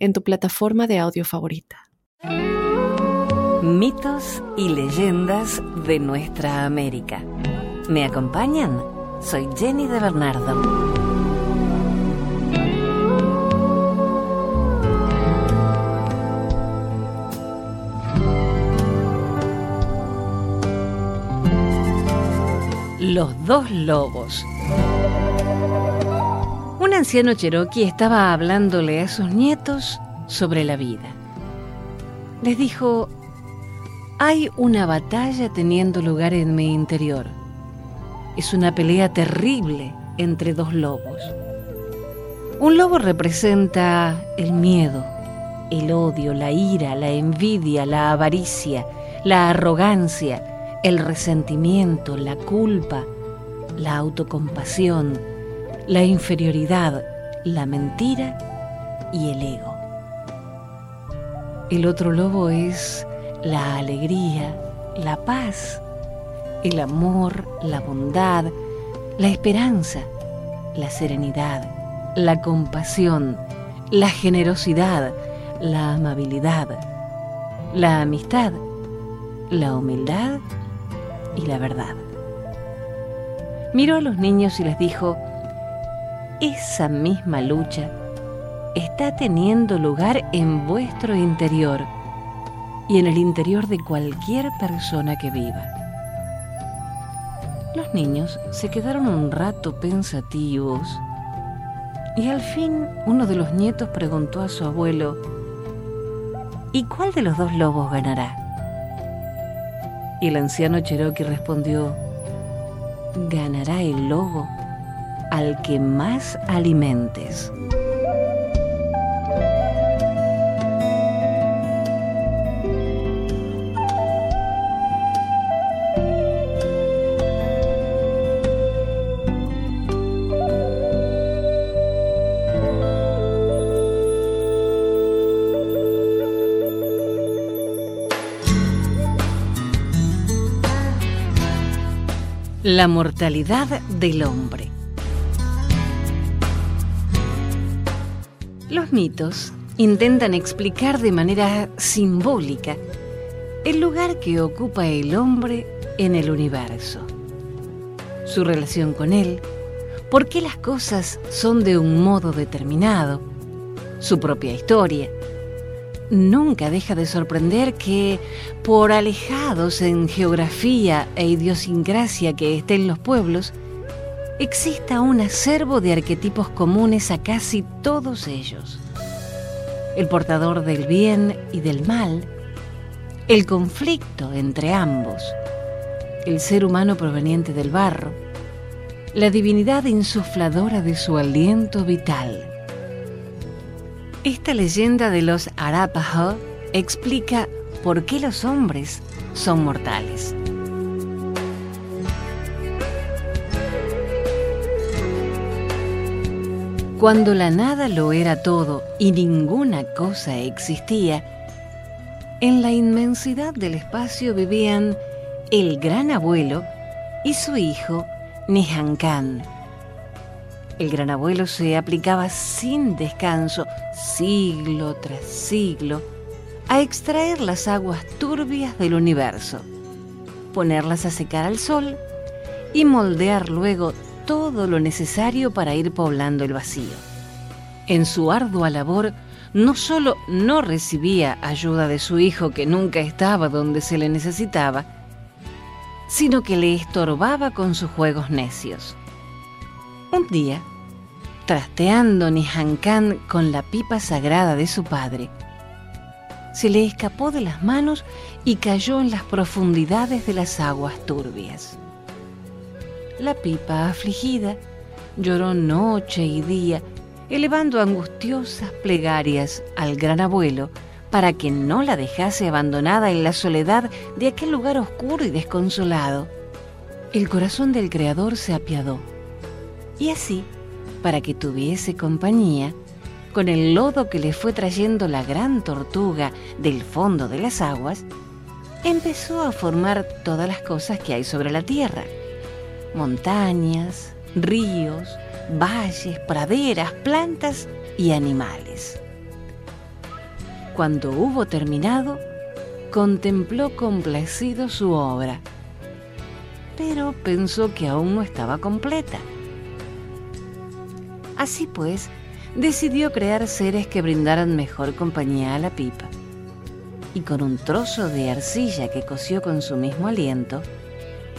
en tu plataforma de audio favorita. Mitos y leyendas de nuestra América. ¿Me acompañan? Soy Jenny de Bernardo. Los dos lobos. Un anciano cherokee estaba hablándole a sus nietos sobre la vida. Les dijo, hay una batalla teniendo lugar en mi interior. Es una pelea terrible entre dos lobos. Un lobo representa el miedo, el odio, la ira, la envidia, la avaricia, la arrogancia, el resentimiento, la culpa, la autocompasión, la inferioridad, la mentira y el ego. El otro lobo es la alegría, la paz, el amor, la bondad, la esperanza, la serenidad, la compasión, la generosidad, la amabilidad, la amistad, la humildad y la verdad. Miró a los niños y les dijo, esa misma lucha está teniendo lugar en vuestro interior y en el interior de cualquier persona que viva. Los niños se quedaron un rato pensativos y al fin uno de los nietos preguntó a su abuelo, ¿y cuál de los dos lobos ganará? Y el anciano Cherokee respondió, ganará el lobo al que más alimentes. La mortalidad del hombre. Los mitos intentan explicar de manera simbólica el lugar que ocupa el hombre en el universo, su relación con él, por qué las cosas son de un modo determinado, su propia historia, nunca deja de sorprender que, por alejados en geografía e idiosincrasia que estén los pueblos, exista un acervo de arquetipos comunes a casi todos ellos. El portador del bien y del mal, el conflicto entre ambos, el ser humano proveniente del barro, la divinidad insufladora de su aliento vital esta leyenda de los Arapaho explica por qué los hombres son mortales. Cuando la nada lo era todo y ninguna cosa existía, en la inmensidad del espacio vivían el gran abuelo y su hijo Nihankan el gran abuelo se aplicaba sin descanso, siglo tras siglo, a extraer las aguas turbias del universo, ponerlas a secar al sol y moldear luego todo lo necesario para ir poblando el vacío. En su ardua labor, no solo no recibía ayuda de su hijo que nunca estaba donde se le necesitaba, sino que le estorbaba con sus juegos necios. Un día, trasteando Nihankan con la pipa sagrada de su padre, se le escapó de las manos y cayó en las profundidades de las aguas turbias. La pipa, afligida, lloró noche y día, elevando angustiosas plegarias al gran abuelo para que no la dejase abandonada en la soledad de aquel lugar oscuro y desconsolado. El corazón del Creador se apiadó. Y así, para que tuviese compañía, con el lodo que le fue trayendo la gran tortuga del fondo de las aguas, empezó a formar todas las cosas que hay sobre la tierra. Montañas, ríos, valles, praderas, plantas y animales. Cuando hubo terminado, contempló complacido su obra, pero pensó que aún no estaba completa. Así pues, decidió crear seres que brindaran mejor compañía a la pipa. Y con un trozo de arcilla que cosió con su mismo aliento,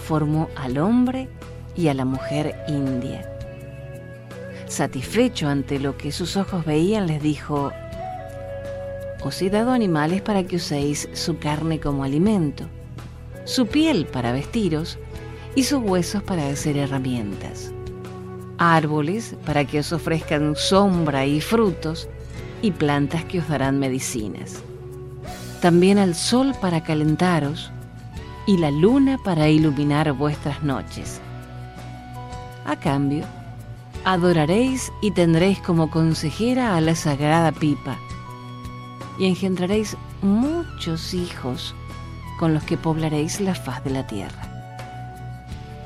formó al hombre y a la mujer india. Satisfecho ante lo que sus ojos veían, les dijo, Os he dado animales para que uséis su carne como alimento, su piel para vestiros y sus huesos para hacer herramientas árboles para que os ofrezcan sombra y frutos, y plantas que os darán medicinas. También al sol para calentaros, y la luna para iluminar vuestras noches. A cambio, adoraréis y tendréis como consejera a la sagrada pipa, y engendraréis muchos hijos con los que poblaréis la faz de la tierra.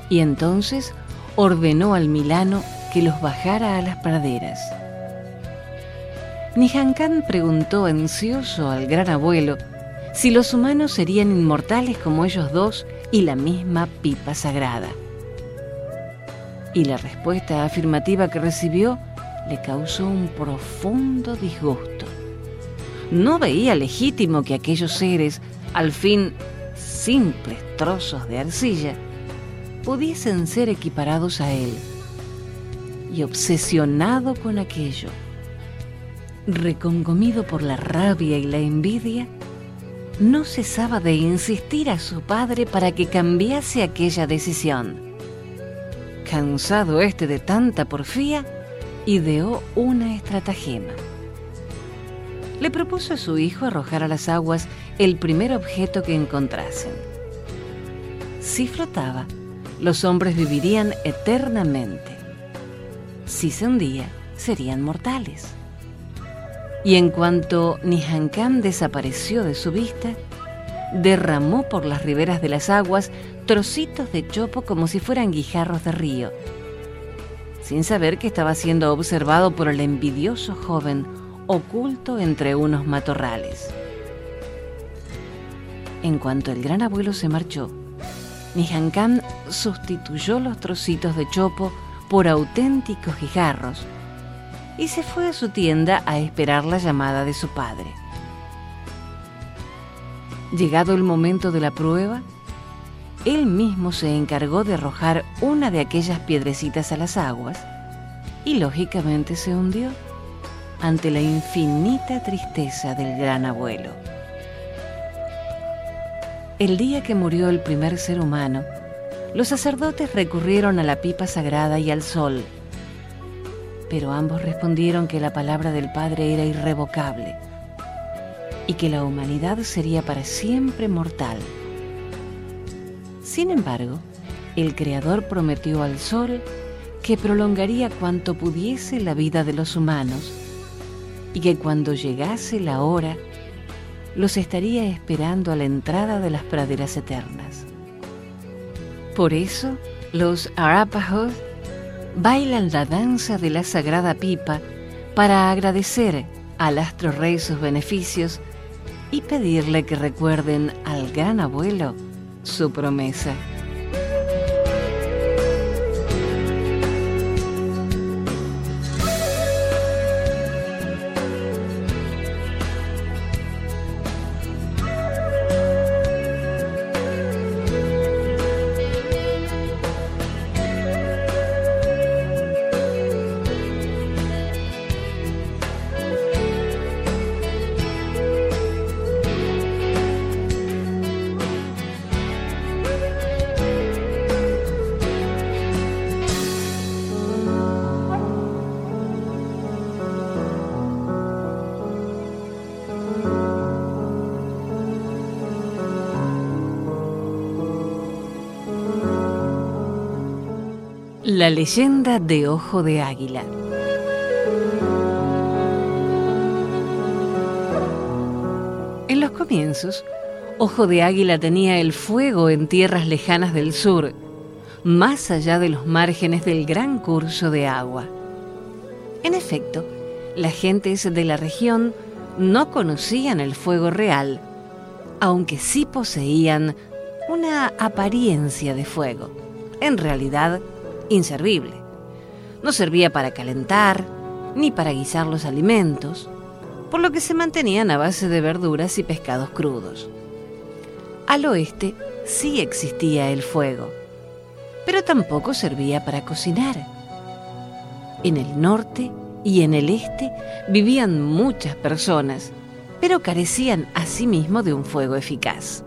Y entonces ordenó al Milano que los bajara a las praderas. Nihankán preguntó ansioso al gran abuelo si los humanos serían inmortales como ellos dos y la misma pipa sagrada. Y la respuesta afirmativa que recibió le causó un profundo disgusto. No veía legítimo que aquellos seres, al fin simples trozos de arcilla, pudiesen ser equiparados a él. Y obsesionado con aquello, reconcomido por la rabia y la envidia, no cesaba de insistir a su padre para que cambiase aquella decisión. Cansado este de tanta porfía, ideó una estratagema. Le propuso a su hijo arrojar a las aguas el primer objeto que encontrasen. Si flotaba, los hombres vivirían eternamente. Si se hundía, serían mortales. Y en cuanto Nihankam desapareció de su vista, derramó por las riberas de las aguas trocitos de chopo como si fueran guijarros de río, sin saber que estaba siendo observado por el envidioso joven oculto entre unos matorrales. En cuanto el gran abuelo se marchó, Nihankam sustituyó los trocitos de chopo por auténticos guijarros y se fue a su tienda a esperar la llamada de su padre. Llegado el momento de la prueba, él mismo se encargó de arrojar una de aquellas piedrecitas a las aguas y lógicamente se hundió ante la infinita tristeza del gran abuelo. El día que murió el primer ser humano, los sacerdotes recurrieron a la pipa sagrada y al sol, pero ambos respondieron que la palabra del Padre era irrevocable y que la humanidad sería para siempre mortal. Sin embargo, el Creador prometió al sol que prolongaría cuanto pudiese la vida de los humanos y que cuando llegase la hora los estaría esperando a la entrada de las praderas eternas. Por eso, los Arapaho bailan la danza de la sagrada pipa para agradecer al astro rey sus beneficios y pedirle que recuerden al gran abuelo su promesa. La leyenda de Ojo de Águila. En los comienzos, Ojo de Águila tenía el fuego en tierras lejanas del sur, más allá de los márgenes del gran curso de agua. En efecto, las gentes de la región no conocían el fuego real, aunque sí poseían una apariencia de fuego. En realidad, inservible. No servía para calentar ni para guisar los alimentos, por lo que se mantenían a base de verduras y pescados crudos. Al oeste sí existía el fuego, pero tampoco servía para cocinar. En el norte y en el este vivían muchas personas, pero carecían asimismo de un fuego eficaz.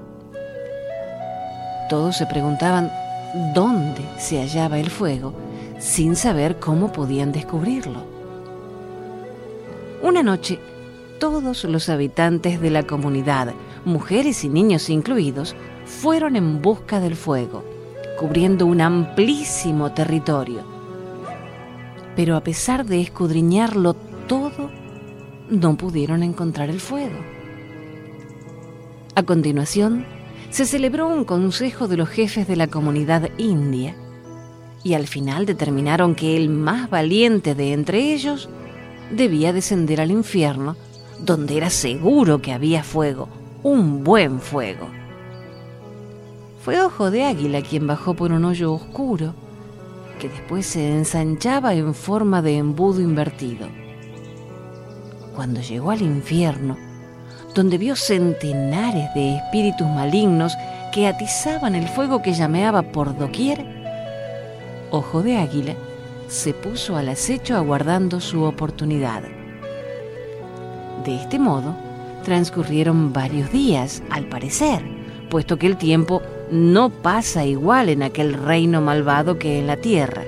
Todos se preguntaban dónde se hallaba el fuego sin saber cómo podían descubrirlo. Una noche, todos los habitantes de la comunidad, mujeres y niños incluidos, fueron en busca del fuego, cubriendo un amplísimo territorio. Pero a pesar de escudriñarlo todo, no pudieron encontrar el fuego. A continuación, se celebró un consejo de los jefes de la comunidad india y al final determinaron que el más valiente de entre ellos debía descender al infierno, donde era seguro que había fuego, un buen fuego. Fue Ojo de Águila quien bajó por un hoyo oscuro, que después se ensanchaba en forma de embudo invertido. Cuando llegó al infierno, donde vio centenares de espíritus malignos que atizaban el fuego que llameaba por doquier, Ojo de Águila se puso al acecho aguardando su oportunidad. De este modo, transcurrieron varios días, al parecer, puesto que el tiempo no pasa igual en aquel reino malvado que en la tierra,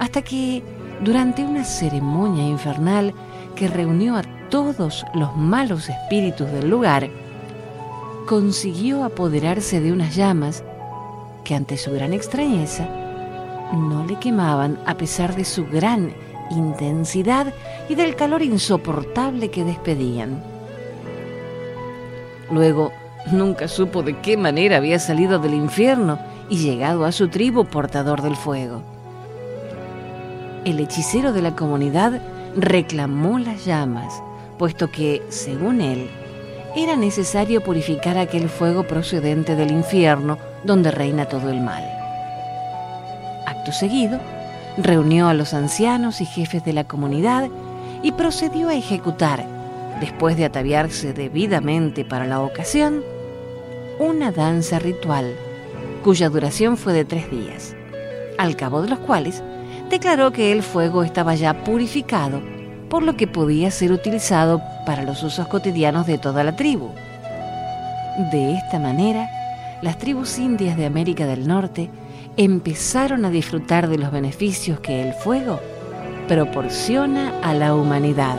hasta que, durante una ceremonia infernal que reunió a todos los malos espíritus del lugar, consiguió apoderarse de unas llamas que ante su gran extrañeza no le quemaban a pesar de su gran intensidad y del calor insoportable que despedían. Luego, nunca supo de qué manera había salido del infierno y llegado a su tribu portador del fuego. El hechicero de la comunidad reclamó las llamas puesto que, según él, era necesario purificar aquel fuego procedente del infierno donde reina todo el mal. Acto seguido, reunió a los ancianos y jefes de la comunidad y procedió a ejecutar, después de ataviarse debidamente para la ocasión, una danza ritual cuya duración fue de tres días, al cabo de los cuales declaró que el fuego estaba ya purificado por lo que podía ser utilizado para los usos cotidianos de toda la tribu. De esta manera, las tribus indias de América del Norte empezaron a disfrutar de los beneficios que el fuego proporciona a la humanidad.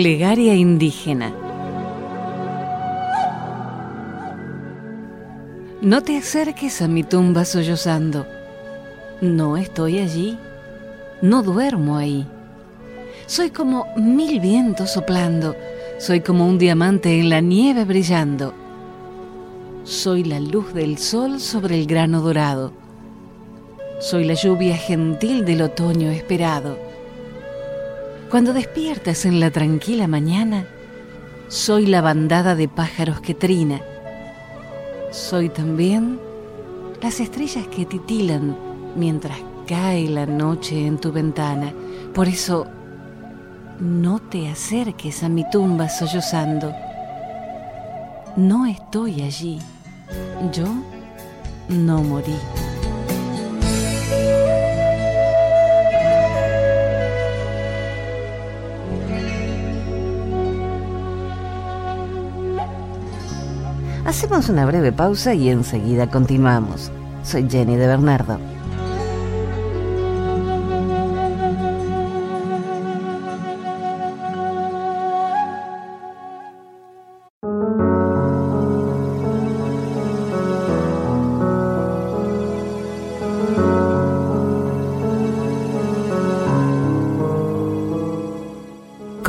Plegaria indígena. No te acerques a mi tumba sollozando. No estoy allí. No duermo ahí. Soy como mil vientos soplando. Soy como un diamante en la nieve brillando. Soy la luz del sol sobre el grano dorado. Soy la lluvia gentil del otoño esperado cuando despiertas en la tranquila mañana, soy la bandada de pájaros que trina. Soy también las estrellas que titilan mientras cae la noche en tu ventana. Por eso, no te acerques a mi tumba sollozando. no estoy allí. Yo no morí. Hacemos una breve pausa y enseguida continuamos. Soy Jenny de Bernardo.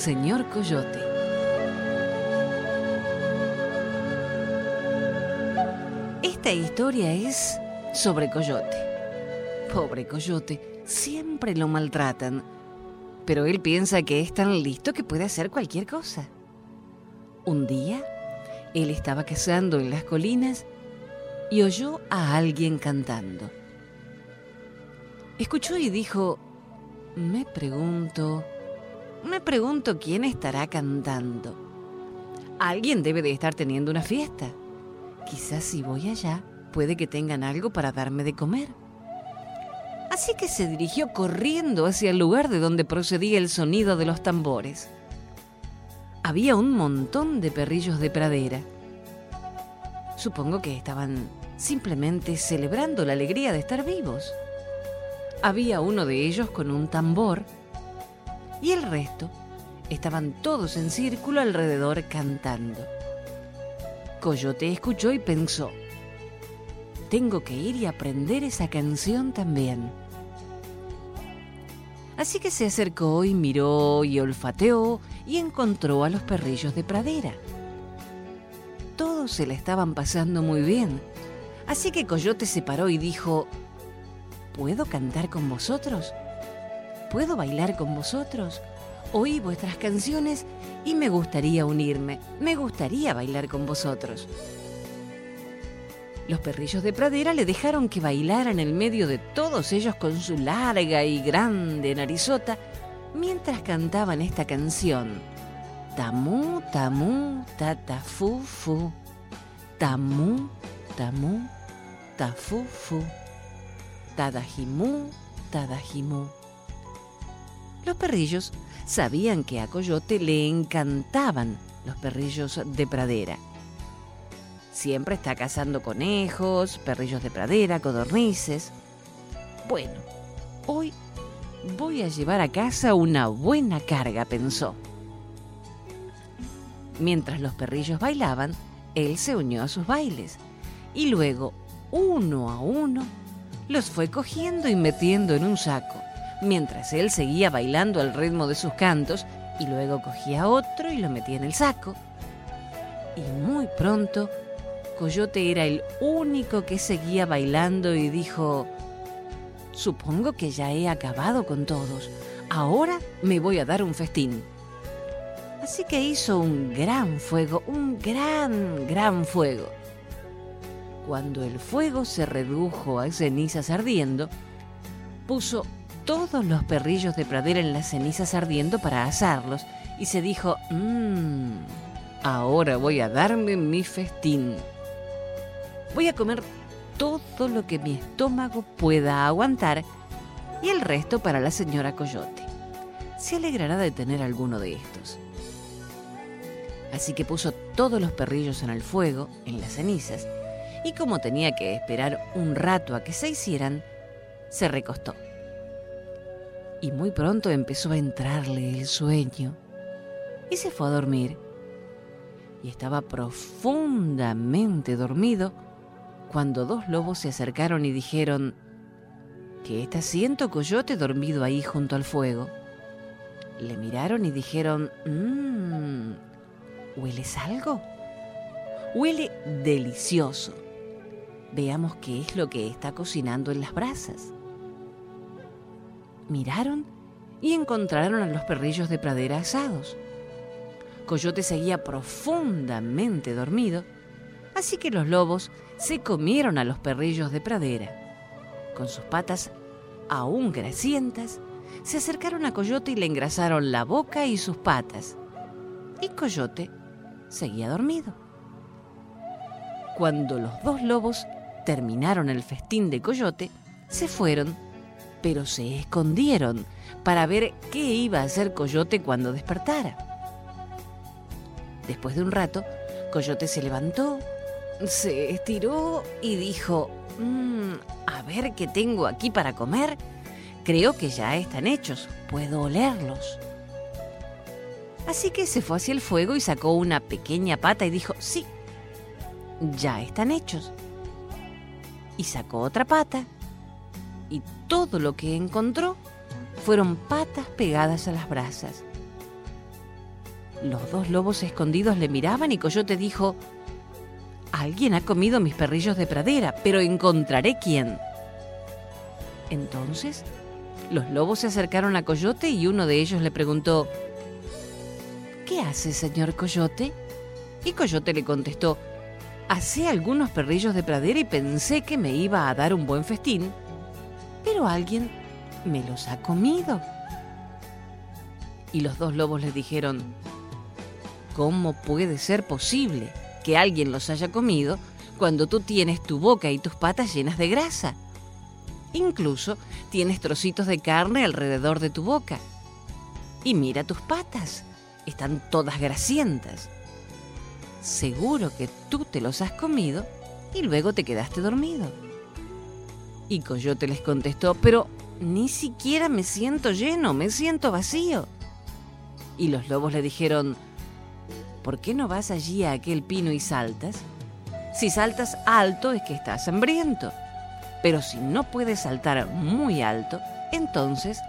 Señor Coyote. Esta historia es sobre Coyote. Pobre Coyote, siempre lo maltratan, pero él piensa que es tan listo que puede hacer cualquier cosa. Un día, él estaba cazando en las colinas y oyó a alguien cantando. Escuchó y dijo, me pregunto, me pregunto quién estará cantando. Alguien debe de estar teniendo una fiesta. Quizás si voy allá, puede que tengan algo para darme de comer. Así que se dirigió corriendo hacia el lugar de donde procedía el sonido de los tambores. Había un montón de perrillos de pradera. Supongo que estaban simplemente celebrando la alegría de estar vivos había uno de ellos con un tambor y el resto estaban todos en círculo alrededor cantando. Coyote escuchó y pensó, tengo que ir y aprender esa canción también. Así que se acercó y miró y olfateó y encontró a los perrillos de pradera. Todos se la estaban pasando muy bien, así que Coyote se paró y dijo, ¿Puedo cantar con vosotros? ¿Puedo bailar con vosotros? Oí vuestras canciones y me gustaría unirme, me gustaría bailar con vosotros. Los perrillos de pradera le dejaron que bailara en el medio de todos ellos con su larga y grande narizota mientras cantaban esta canción. Tamú, tamú, tatafu, fu. Tamú, tamú, tafu, fu. Tadajimú, Tadajimú. Los perrillos sabían que a Coyote le encantaban los perrillos de pradera. Siempre está cazando conejos, perrillos de pradera, codornices. Bueno, hoy voy a llevar a casa una buena carga, pensó. Mientras los perrillos bailaban, él se unió a sus bailes y luego, uno a uno, los fue cogiendo y metiendo en un saco, mientras él seguía bailando al ritmo de sus cantos y luego cogía otro y lo metía en el saco. Y muy pronto, Coyote era el único que seguía bailando y dijo, supongo que ya he acabado con todos, ahora me voy a dar un festín. Así que hizo un gran fuego, un gran, gran fuego cuando el fuego se redujo a cenizas ardiendo, puso todos los perrillos de pradera en las cenizas ardiendo para asarlos y se dijo, mmm, ahora voy a darme mi festín. Voy a comer todo lo que mi estómago pueda aguantar y el resto para la señora Coyote. Se alegrará de tener alguno de estos. Así que puso todos los perrillos en el fuego, en las cenizas, y como tenía que esperar un rato a que se hicieran, se recostó. Y muy pronto empezó a entrarle el sueño y se fue a dormir. Y estaba profundamente dormido cuando dos lobos se acercaron y dijeron, ¿Qué está haciendo Coyote dormido ahí junto al fuego? Le miraron y dijeron, mmm, ¿hueles algo? Huele delicioso. Veamos qué es lo que está cocinando en las brasas. Miraron y encontraron a los perrillos de pradera asados. Coyote seguía profundamente dormido, así que los lobos se comieron a los perrillos de pradera. Con sus patas aún grasientas, se acercaron a Coyote y le engrasaron la boca y sus patas. Y Coyote seguía dormido. Cuando los dos lobos terminaron el festín de Coyote, se fueron, pero se escondieron para ver qué iba a hacer Coyote cuando despertara. Después de un rato, Coyote se levantó, se estiró y dijo, mm, a ver qué tengo aquí para comer. Creo que ya están hechos, puedo olerlos. Así que se fue hacia el fuego y sacó una pequeña pata y dijo, sí, ya están hechos. Y sacó otra pata y todo lo que encontró fueron patas pegadas a las brasas. Los dos lobos escondidos le miraban y Coyote dijo, Alguien ha comido mis perrillos de pradera, pero encontraré quién. Entonces, los lobos se acercaron a Coyote y uno de ellos le preguntó, ¿Qué hace, señor Coyote? Y Coyote le contestó, Hacé algunos perrillos de pradera y pensé que me iba a dar un buen festín, pero alguien me los ha comido. Y los dos lobos le dijeron, ¿cómo puede ser posible que alguien los haya comido cuando tú tienes tu boca y tus patas llenas de grasa? Incluso tienes trocitos de carne alrededor de tu boca. Y mira tus patas, están todas grasientas seguro que tú te los has comido y luego te quedaste dormido. Y Coyote les contestó, pero ni siquiera me siento lleno, me siento vacío. Y los lobos le dijeron, ¿por qué no vas allí a aquel pino y saltas? Si saltas alto es que estás hambriento, pero si no puedes saltar muy alto, entonces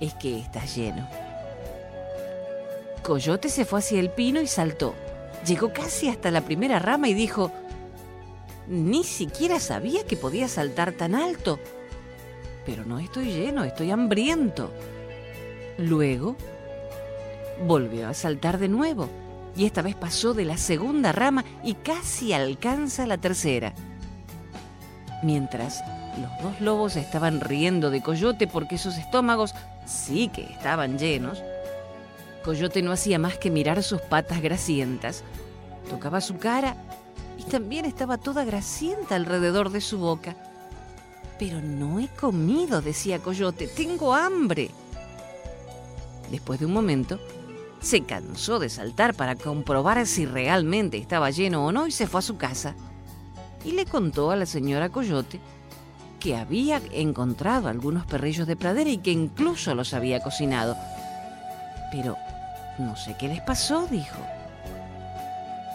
es que estás lleno. Coyote se fue hacia el pino y saltó. Llegó casi hasta la primera rama y dijo, ni siquiera sabía que podía saltar tan alto. Pero no estoy lleno, estoy hambriento. Luego volvió a saltar de nuevo y esta vez pasó de la segunda rama y casi alcanza la tercera. Mientras los dos lobos estaban riendo de Coyote porque sus estómagos sí que estaban llenos, Coyote no hacía más que mirar sus patas grasientas. Tocaba su cara también estaba toda grasienta alrededor de su boca. Pero no he comido, decía Coyote, tengo hambre. Después de un momento, se cansó de saltar para comprobar si realmente estaba lleno o no y se fue a su casa. Y le contó a la señora Coyote que había encontrado algunos perrillos de pradera y que incluso los había cocinado. Pero no sé qué les pasó, dijo.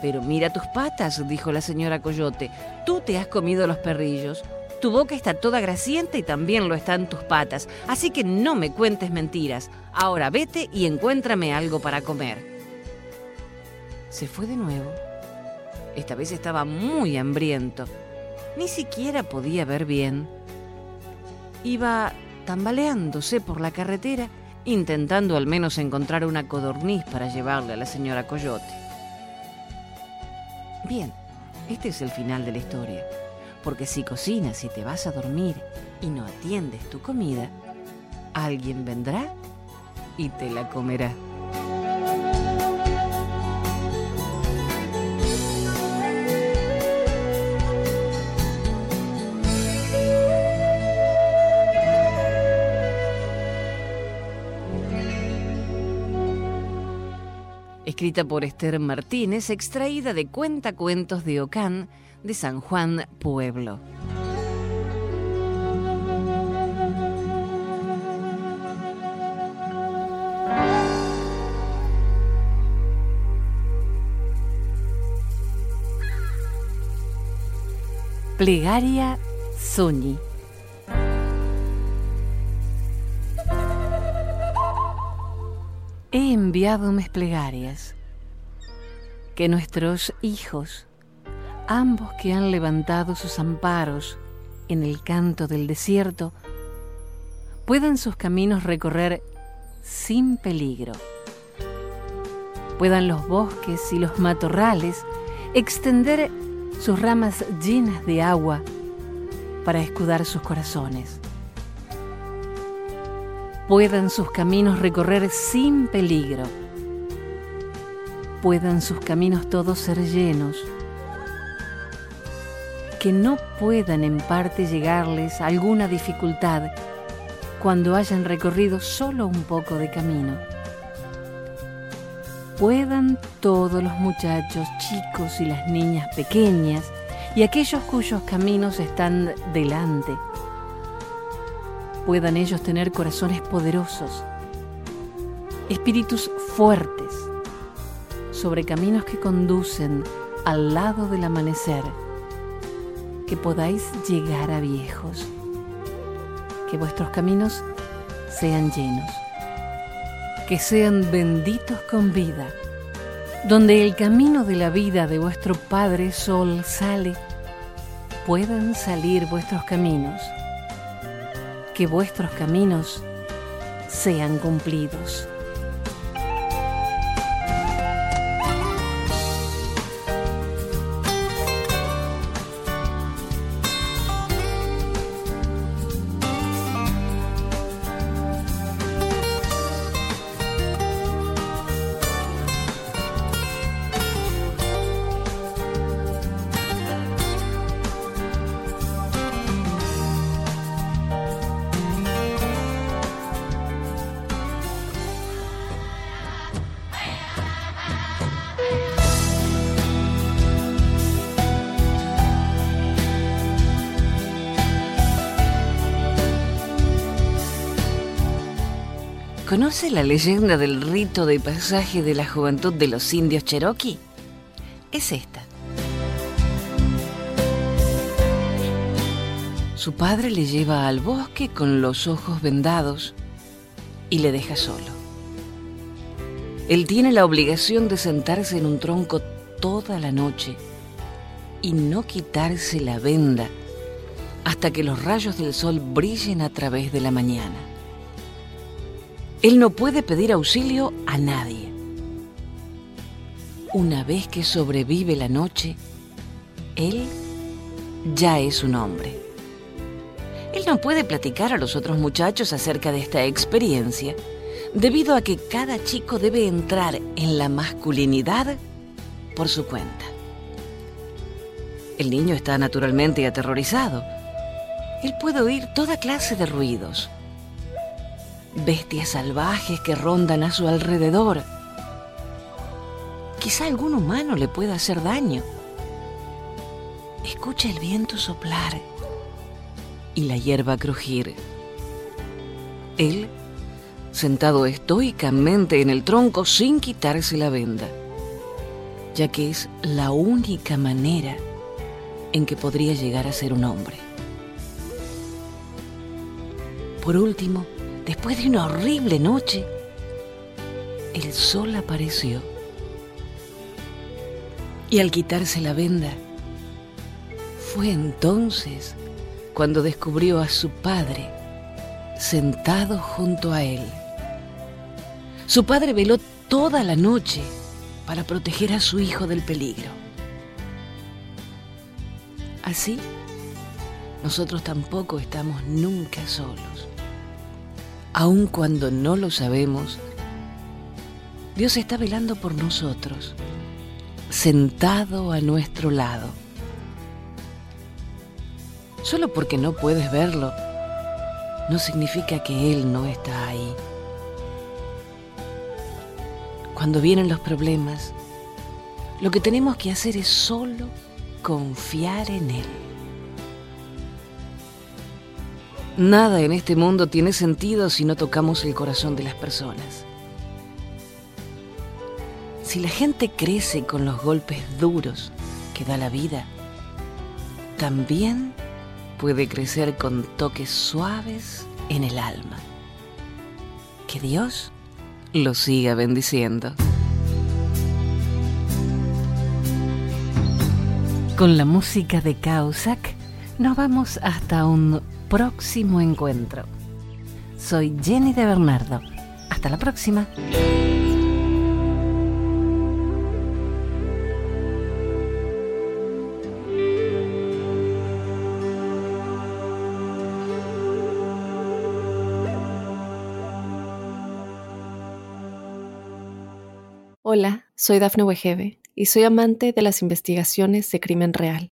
Pero mira tus patas, dijo la señora Coyote. Tú te has comido los perrillos. Tu boca está toda grasienta y también lo están tus patas. Así que no me cuentes mentiras. Ahora vete y encuéntrame algo para comer. Se fue de nuevo. Esta vez estaba muy hambriento. Ni siquiera podía ver bien. Iba tambaleándose por la carretera intentando al menos encontrar una codorniz para llevarle a la señora Coyote. Bien, este es el final de la historia, porque si cocinas y te vas a dormir y no atiendes tu comida, alguien vendrá y te la comerá. Escrita por Esther Martínez, extraída de Cuentacuentos de Ocán de San Juan Pueblo. Plegaria Soñi. Enviado mis plegarias, que nuestros hijos, ambos que han levantado sus amparos en el canto del desierto, puedan sus caminos recorrer sin peligro. Puedan los bosques y los matorrales extender sus ramas llenas de agua para escudar sus corazones. Puedan sus caminos recorrer sin peligro. Puedan sus caminos todos ser llenos. Que no puedan en parte llegarles alguna dificultad cuando hayan recorrido solo un poco de camino. Puedan todos los muchachos chicos y las niñas pequeñas y aquellos cuyos caminos están delante, puedan ellos tener corazones poderosos, espíritus fuertes, sobre caminos que conducen al lado del amanecer, que podáis llegar a viejos que vuestros caminos sean llenos, que sean benditos con vida, donde el camino de la vida de vuestro Padre Sol sale, puedan salir vuestros caminos, que vuestros caminos sean cumplidos. ¿Conoce la leyenda del rito de pasaje de la juventud de los indios cherokee? Es esta. Su padre le lleva al bosque con los ojos vendados y le deja solo. Él tiene la obligación de sentarse en un tronco toda la noche y no quitarse la venda hasta que los rayos del sol brillen a través de la mañana. Él no puede pedir auxilio a nadie. Una vez que sobrevive la noche, Él ya es un hombre. Él no puede platicar a los otros muchachos acerca de esta experiencia, debido a que cada chico debe entrar en la masculinidad por su cuenta. El niño está naturalmente aterrorizado. Él puede oír toda clase de ruidos bestias salvajes que rondan a su alrededor. Quizá algún humano le pueda hacer daño. Escucha el viento soplar y la hierba crujir. Él, sentado estoicamente en el tronco sin quitarse la venda, ya que es la única manera en que podría llegar a ser un hombre. Por último, Después de una horrible noche, el sol apareció. Y al quitarse la venda, fue entonces cuando descubrió a su padre sentado junto a él. Su padre veló toda la noche para proteger a su hijo del peligro. Así, nosotros tampoco estamos nunca solos aun cuando no lo sabemos, Dios está velando por nosotros, sentado a nuestro lado. Solo porque no puedes verlo, no significa que Él no está ahí. Cuando vienen los problemas, lo que tenemos que hacer es solo confiar en Él. Nada en este mundo tiene sentido si no tocamos el corazón de las personas. Si la gente crece con los golpes duros que da la vida, también puede crecer con toques suaves en el alma. Que Dios lo siga bendiciendo. Con la música de Causac nos vamos hasta un próximo encuentro. Soy Jenny de Bernardo. Hasta la próxima. Hola, soy Dafne Wegebe y soy amante de las investigaciones de crimen real.